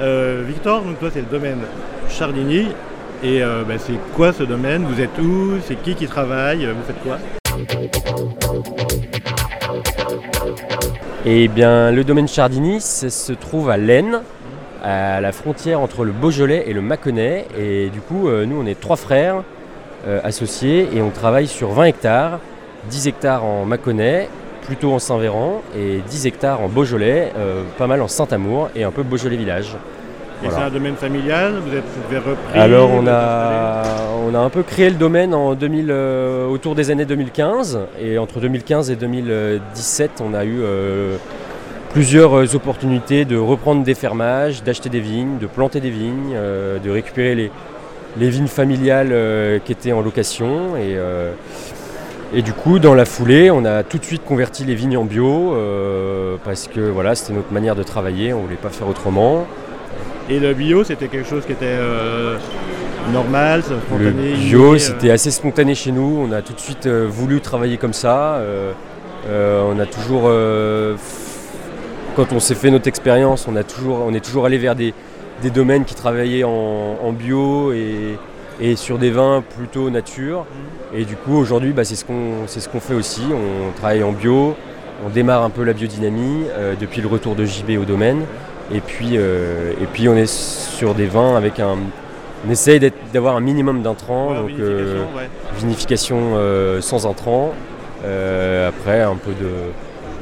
Euh, Victor, donc toi c'est le domaine Chardigny. Et euh, bah, c'est quoi ce domaine? Vous êtes où? C'est qui qui travaille? Vous faites quoi? Eh bien, le domaine Chardigny se trouve à l'Aisne, à la frontière entre le Beaujolais et le Mâconnais. Et du coup, euh, nous, on est trois frères associés et on travaille sur 20 hectares, 10 hectares en Mâconnais, plutôt en Saint-Véran, et 10 hectares en Beaujolais, euh, pas mal en Saint-Amour et un peu Beaujolais village. Et Voilà. c'est un domaine familial Vous êtes vous avez repris Alors on a, on a un peu créé le domaine en 2000, euh, autour des années 2015 et entre 2015 et 2017 on a eu euh, plusieurs opportunités de reprendre des fermages, d'acheter des vignes, de planter des vignes, de récupérer les, les vignes familiales qui étaient en location et, et du coup dans la foulée on a tout de suite converti les vignes en bio euh, parce que voilà c'était notre manière de travailler, on voulait pas faire autrement. Et le bio, c'était quelque chose qui était euh, normal, Le spontané bio, inné, euh, c'était assez spontané chez nous. On a tout de suite voulu travailler comme ça. On a toujours, quand on s'est fait notre expérience, on, a toujours, on est toujours allé vers des, des domaines qui travaillaient en, en bio et, et sur des vins plutôt nature. Et du coup, aujourd'hui, bah, c'est ce qu'on ce fait aussi. On travaille en bio. On démarre un peu la biodynamie euh, depuis le retour de JB au domaine. Et puis, euh, et puis on est sur des vins avec un, on essaye d'avoir un minimum d'intrants, ouais, donc vinification, euh, ouais. vinification sans intrants. Après, un peu de,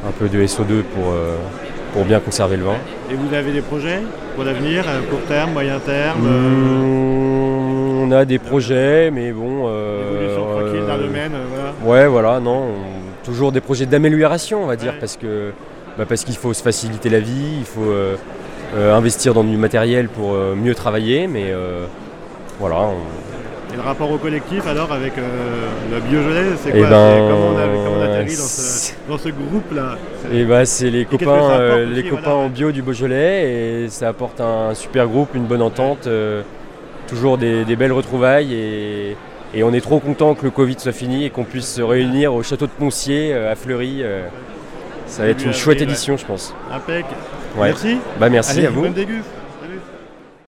un peu de SO2 pour, pour bien conserver le vin. Et vous avez des projets pour l'avenir, court terme, moyen terme Mmh, on a des projets, mais bon. euh, Évolution tranquille d'un euh, domaine, euh, voilà. Ouais, voilà, non. on- toujours des projets d'amélioration, on va dire, Ouais. parce que bah, parce qu'il faut se faciliter la vie, il faut investir dans du matériel pour mieux travailler, mais voilà. on- Et le rapport au collectif alors avec euh, le Biojolais, c'est Eh quoi? Ben, comment, on a, comment on atterrit dans ce, dans groupe-là? Et bah c'est les copains, aussi, les copains voilà, en bio du Beaujolais et ça apporte un super groupe, une bonne entente, euh, toujours des, des belles retrouvailles et, et on est trop content que le Covid soit fini et qu'on puisse se réunir au château de Poncier euh, à Fleury. euh, ça va être une chouette ouais. édition je pense. Impec. Ouais. Merci. Bah merci Allez, à vous. Bonne.